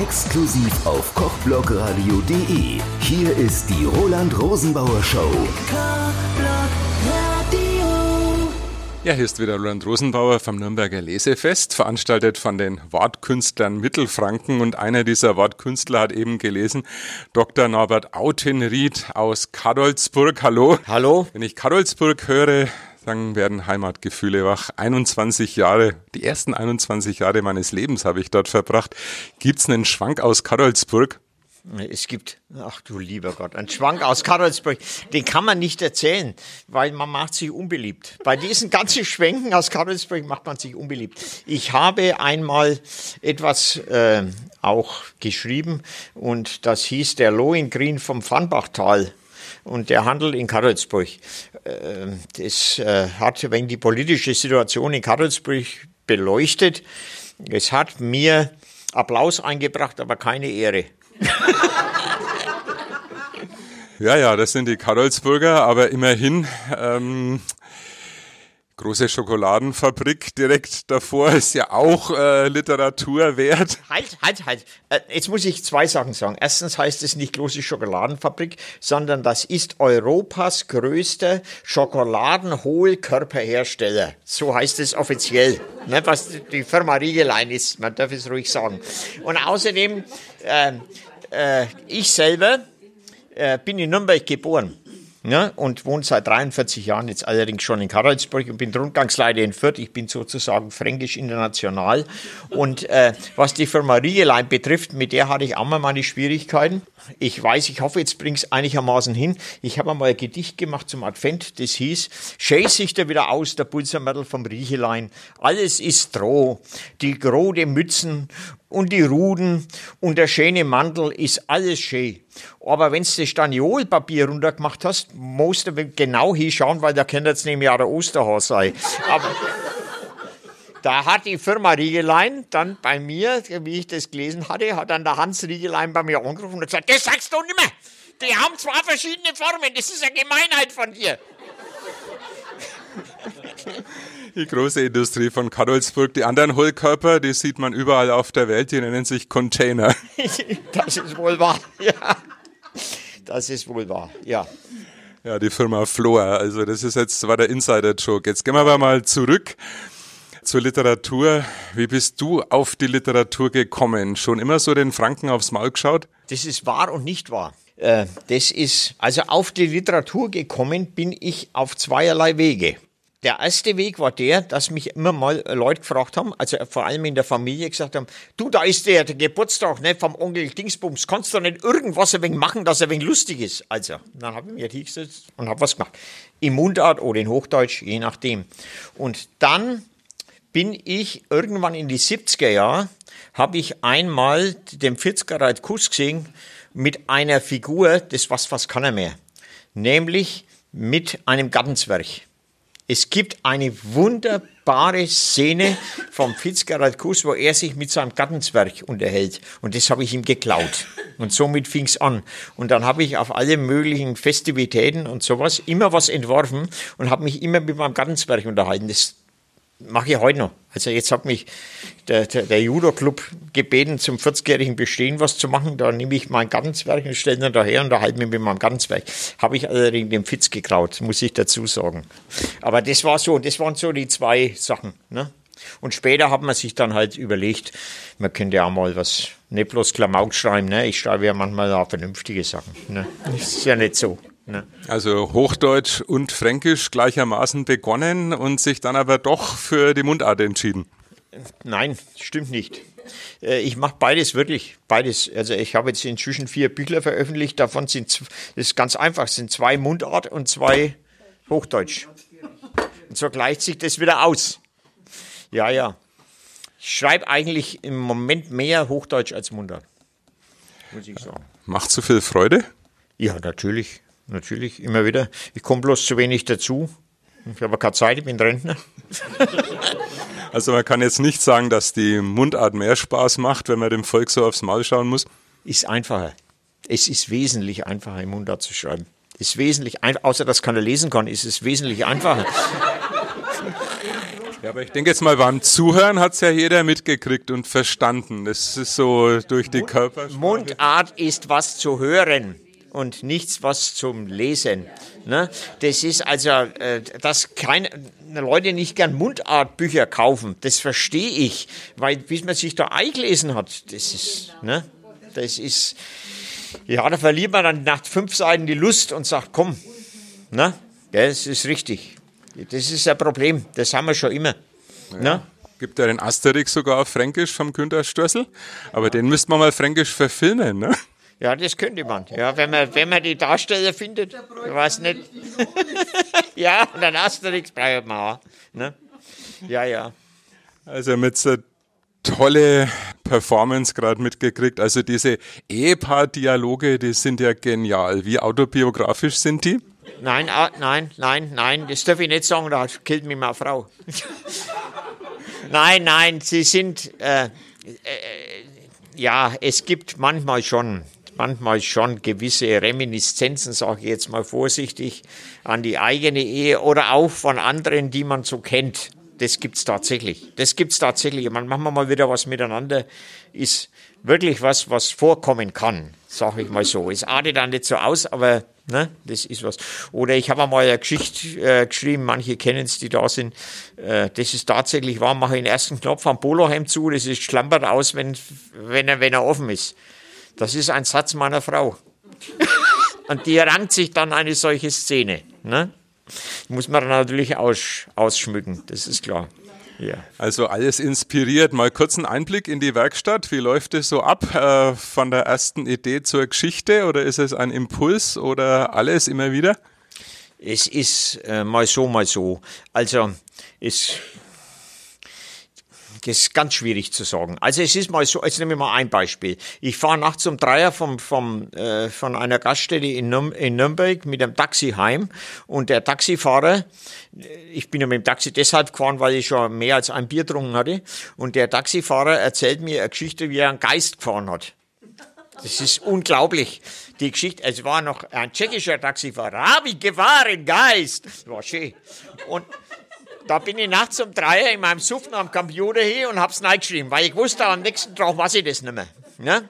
Exklusiv auf kochblogradio.de. Hier ist die Roland Rosenbauer Show. Ja, hier ist wieder Roland Rosenbauer vom Nürnberger Lesefest, veranstaltet von den Wortkünstlern Mittelfranken. Und einer dieser Wortkünstler hat eben gelesen, Dr. Norbert Autenried aus Kadolzburg. Hallo. Hallo. Wenn ich Kadolzburg höre, dann werden Heimatgefühle wach. 21 Jahre, die ersten 21 Jahre meines Lebens habe ich dort verbracht. Gibt's einen Schwank aus Kadolzburg? Es gibt, ach du lieber Gott, einen Schwank aus Karlsburg, den kann man nicht erzählen, weil man macht sich unbeliebt. Bei diesen ganzen Schwenken aus Karlsburg macht man sich unbeliebt. Ich habe einmal etwas äh, auch geschrieben und das hieß der Lohengrin vom Pfannbachtal und der Handel in Karlsburg. Äh, das äh, hat wegen die politische Situation in Karlsburg beleuchtet. Es hat mir Applaus eingebracht, aber keine Ehre. ja, ja, das sind die Karolsburger, aber immerhin ähm, große Schokoladenfabrik direkt davor ist ja auch äh, Literatur wert. Halt, halt, halt. Äh, jetzt muss ich zwei Sachen sagen. Erstens heißt es nicht große Schokoladenfabrik, sondern das ist Europas größter Schokoladenhohlkörperhersteller. So heißt es offiziell. Ne, was die Firma Riegelein ist, man darf es ruhig sagen. Und außerdem, äh, äh, ich selber äh, bin in Nürnberg geboren. Ja, und wohne seit 43 Jahren jetzt allerdings schon in Karlsburg und bin Rundgangsleiter in Fürth. Ich bin sozusagen fränkisch international. Und äh, was die Firma Riegelein betrifft, mit der hatte ich auch mal meine Schwierigkeiten. Ich weiß, ich hoffe, jetzt bring's einigermaßen hin. Ich habe einmal ein Gedicht gemacht zum Advent, das hieß, schäß sich da wieder aus, der Pulsermörtel vom Riechelein. Alles ist Droh, die grode Mützen und die Ruden und der schöne Mantel ist alles schön. Aber wenn du das Staniolpapier runtergemacht hast, musst du genau hinschauen, weil da könnte jetzt nämlich auch der Osterhase sein. Aber da hat die Firma Riegelein dann bei mir, wie ich das gelesen hatte, hat dann der Hans Riegelein bei mir angerufen und gesagt, das sagst du nicht mehr. Die haben zwei verschiedene Formen, das ist eine Gemeinheit von dir. Die große Industrie von Kadolsburg. Die anderen Hohlkörper, die sieht man überall auf der Welt, die nennen sich Container. das ist wohl wahr, ja. Das ist wohl wahr, ja. Ja, die Firma Floa. Also das ist jetzt war der Insider-Joke. Jetzt gehen wir aber mal zurück zur Literatur. Wie bist du auf die Literatur gekommen? Schon immer so den Franken aufs Maul geschaut? Das ist wahr und nicht wahr. Äh, das ist, also auf die Literatur gekommen bin ich auf zweierlei Wege. Der erste Weg war der, dass mich immer mal Leute gefragt haben, also vor allem in der Familie gesagt haben, du, da ist der, der Geburtstag ne, vom Onkel Dingsbums, kannst du nicht irgendwas ein wenig machen, dass er ein wenig lustig ist? Also, dann habe ich mir hingesetzt und habe was gemacht. Im Mundart oder in Hochdeutsch, je nachdem. Und dann bin ich irgendwann in die 70er Jahre, habe ich einmal den Fitzgerald Kuss gesehen mit einer Figur, das was fast kann er mehr, nämlich mit einem Gartenzwerg. Es gibt eine wunderbare Szene vom Fitzgerald Kuss, wo er sich mit seinem Gartenzwerg unterhält. Und das habe ich ihm geklaut. Und somit fing es an. Und dann habe ich auf alle möglichen Festivitäten und sowas immer was entworfen und habe mich immer mit meinem Gartenzwerg unterhalten. Das mache ich heute noch. Also jetzt hat mich der, der, der Judo-Club gebeten, zum 40-jährigen Bestehen was zu machen. Da nehme ich mein Gartenzwerg und stelle ihn daher und da halte mich mit meinem Gartenzwerg. Habe ich allerdings dem Fitz gekraut, muss ich dazu sagen. Aber das war so, das waren so die zwei Sachen. Ne? Und später hat man sich dann halt überlegt, man könnte ja auch mal was, nicht bloß Klamauk schreiben, ne? ich schreibe ja manchmal auch vernünftige Sachen. Ne? Das ist ja nicht so. Also Hochdeutsch und Fränkisch gleichermaßen begonnen und sich dann aber doch für die Mundart entschieden. Nein, stimmt nicht. Äh, ich mache beides wirklich, beides. Also ich habe jetzt inzwischen vier Bücher veröffentlicht. Davon sind das ist ganz einfach, es sind zwei Mundart und zwei Hochdeutsch. Und so gleicht sich das wieder aus. Ja, ja. Ich schreibe eigentlich im Moment mehr Hochdeutsch als Mundart, muss ich sagen. Macht so viel Freude? Ja, natürlich natürlich, immer wieder. Ich komme bloß zu wenig dazu. Ich habe keine Zeit, ich bin Rentner. Also man kann jetzt nicht sagen, dass die Mundart mehr Spaß macht, wenn man dem Volk so aufs Maul schauen muss. Ist einfacher. Es ist wesentlich einfacher, im Mundart zu schreiben. Ist wesentlich einfacher, außer dass keiner lesen kann, ist es wesentlich einfacher. Ja, aber ich denke jetzt mal, beim Zuhören hat es ja jeder mitgekriegt und verstanden. Das ist so durch die Körpersprache. Mundart ist was zu hören und nichts was zum Lesen. Ne? Das ist also, äh, dass keine Leute nicht gern Mundartbücher kaufen, das verstehe ich, weil bis man sich da eingelesen hat, das ist, ne? das ist, ja, da verliert man dann nach fünf Seiten die Lust und sagt, komm, ne? das ist richtig. Das ist ein Problem, das haben wir schon immer. Ja. Ne? Gibt ja den Asterix sogar auf Fränkisch vom Günter Stössel, aber den müsste man mal Fränkisch verfilmen, ne? Ja, das könnte man. Ja, wenn man, wenn man die Darsteller findet, ich weiß nicht. ja, dann Asterix braucht man auch. Ne? Ja, ja. Also mit so tolle Performance gerade mitgekriegt. Also diese Ehepaar-Dialoge, die sind ja genial. Wie autobiografisch sind die? Nein, ah, nein, nein, nein, das darf ich nicht sagen, da killt mich meine Frau. nein, nein, sie sind, äh, äh, ja, es gibt manchmal schon, manchmal schon gewisse Reminiszenzen, sage ich jetzt mal vorsichtig, an die eigene Ehe oder auch von anderen, die man so kennt. Das gibt's tatsächlich. Das gibt's tatsächlich. Man machen wir mal wieder was miteinander, ist wirklich was, was vorkommen kann, sage ich mal so. Es artet dann nicht so aus, aber Ne? Das ist was. Oder ich habe mal eine Geschichte äh, geschrieben, manche kennen es, die da sind. Äh, das ist tatsächlich wahr, mache ich den ersten Knopf am Polohemd zu, das ist schlampert aus, wenn, wenn, er, wenn er offen ist. Das ist ein Satz meiner Frau. Und die rankt sich dann eine solche Szene. Ne? Muss man natürlich aus, ausschmücken, das ist klar. Ja. Also alles inspiriert. Mal kurz einen Einblick in die Werkstatt. Wie läuft es so ab äh, von der ersten Idee zur Geschichte oder ist es ein Impuls oder alles immer wieder? Es ist äh, mal so, mal so. Also es das ist ganz schwierig zu sagen. Also es ist mal so, jetzt nehme ich mal ein Beispiel. Ich fahre nachts um Dreier vom, vom, äh, von einer Gaststätte in, Nürn in Nürnberg mit dem Taxi heim und der Taxifahrer, ich bin ja mit dem Taxi deshalb gefahren, weil ich schon mehr als ein Bier getrunken hatte und der Taxifahrer erzählt mir eine Geschichte, wie er einen Geist gefahren hat. Das ist unglaublich. Die Geschichte, es war noch ein tschechischer Taxifahrer. Hab ich gefahren, Geist. Das war schön. Und da bin ich nachts um drei in meinem Suffen am Computer hier und hab's reingeschrieben, weil ich wusste, am nächsten Tag weiß ich das nicht mehr. Ne?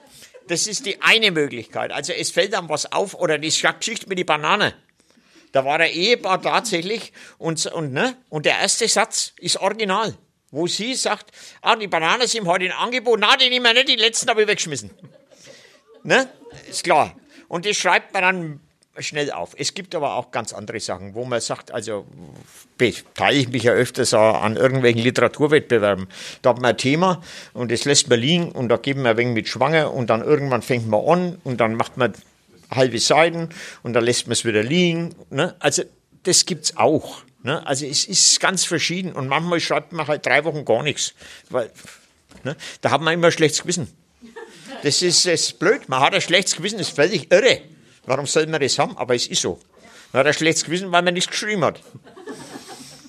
Das ist die eine Möglichkeit. Also es fällt dann was auf oder die Geschichte mit die Banane. Da war der Ehepaar tatsächlich und, und, ne? und der erste Satz ist original, wo sie sagt, ah, die Bananen sind heute in Angebot, na, die nehmen wir nicht, die letzten habe ich weggeschmissen. Ne? Ist klar. Und das schreibt man dann schnell auf. Es gibt aber auch ganz andere Sachen, wo man sagt, also beteilige ich mich ja öfters an irgendwelchen Literaturwettbewerben. Da hat man ein Thema und das lässt man liegen und da geben wir ein wenig mit schwanger und dann irgendwann fängt man an und dann macht man halbe Seiten und dann lässt man es wieder liegen. Ne? Also das gibt es auch. Ne? Also es ist ganz verschieden und manchmal schreibt man halt drei Wochen gar nichts, weil ne? da hat man immer schlechtes Gewissen. Das ist, das ist blöd, man hat ein schlechtes Gewissen, das ist völlig irre. Warum soll man das haben? Aber es ist so. Man hat ein schlechtes Gewissen, weil man nichts geschrieben hat.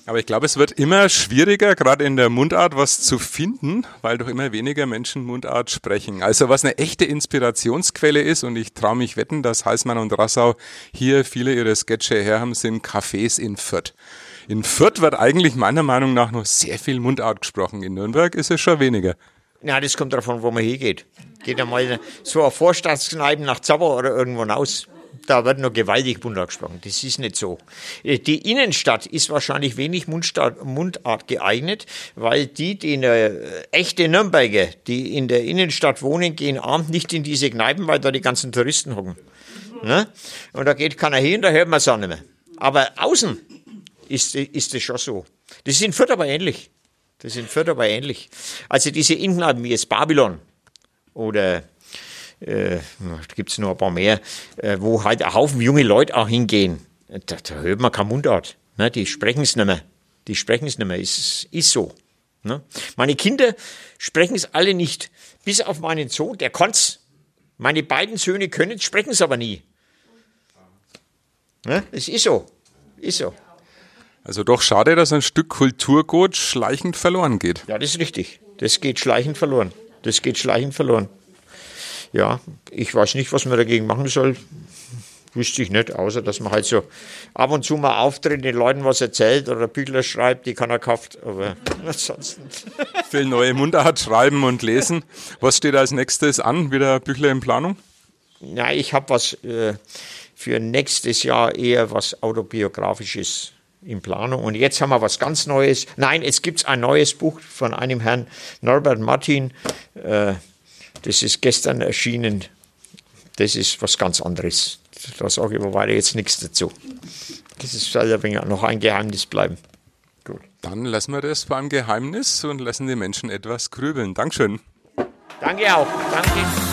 Aber ich glaube, es wird immer schwieriger, gerade in der Mundart was zu finden, weil doch immer weniger Menschen Mundart sprechen. Also was eine echte Inspirationsquelle ist, und ich traue mich wetten, dass Heißmann und Rassau hier viele ihre Sketche her haben, sind Cafés in Fürth. In Fürth wird eigentlich meiner Meinung nach noch sehr viel Mundart gesprochen. In Nürnberg ist es schon weniger. Ja, das kommt davon, wo man hingeht. Geht einmal so auf Vorstadtkneipen nach Zabber oder irgendwo raus. Da wird nur gewaltig Mundart gesprochen. Das ist nicht so. Die Innenstadt ist wahrscheinlich wenig Mundart, geeignet, weil die, die eine echte Nürnberger, die in der Innenstadt wohnen, gehen abends nicht in diese Kneipen, weil da die ganzen Touristen hocken. Ne? Und da geht keiner hin, da hört man es auch nicht mehr. Aber außen ist, ist das schon so. Das ist in Fürth aber ähnlich. Das ist in Fürth aber ähnlich. Also diese Innenkneipen wie jetzt Babylon oder äh, da gibt es noch ein paar mehr, äh, wo halt ein Haufen junge Leute auch hingehen. Da, da hört man kein Mundart. Ne? Die sprechen es nicht mehr. Die sprechen es nicht mehr. Ist, ist so. Ne? Meine Kinder sprechen es alle nicht. Bis auf meinen Sohn, der kann's. Meine beiden Söhne können es, sprechen es aber nie. Ne? Es ist so. Ist so. Also doch schade, dass ein Stück Kulturgut schleichend verloren geht. Ja, das ist richtig. Das geht schleichend verloren. Das geht schleichend verloren. Ja, ich weiß nicht, was man dagegen machen soll. Wüsste ich nicht, außer dass man halt so ab und zu mal auftritt, den Leuten was erzählt oder Bücher schreibt, die keiner kauft. Aber ansonsten. Viel neue Mundart schreiben und lesen. Was steht als nächstes an? Wieder Bücher in Planung? Ja, ich habe was äh, für nächstes Jahr eher was autobiografisches in Planung. Und jetzt haben wir was ganz Neues. Nein, es gibt ein neues Buch von einem Herrn Norbert Martin. Äh, das ist gestern erschienen. Das ist was ganz anderes da sage ich aber weiter jetzt nichts dazu. Das ist soll ja noch ein Geheimnis bleiben. Gut. Dann lassen wir das beim Geheimnis und lassen die Menschen etwas grübeln. Dankeschön. Danke auch. Danke.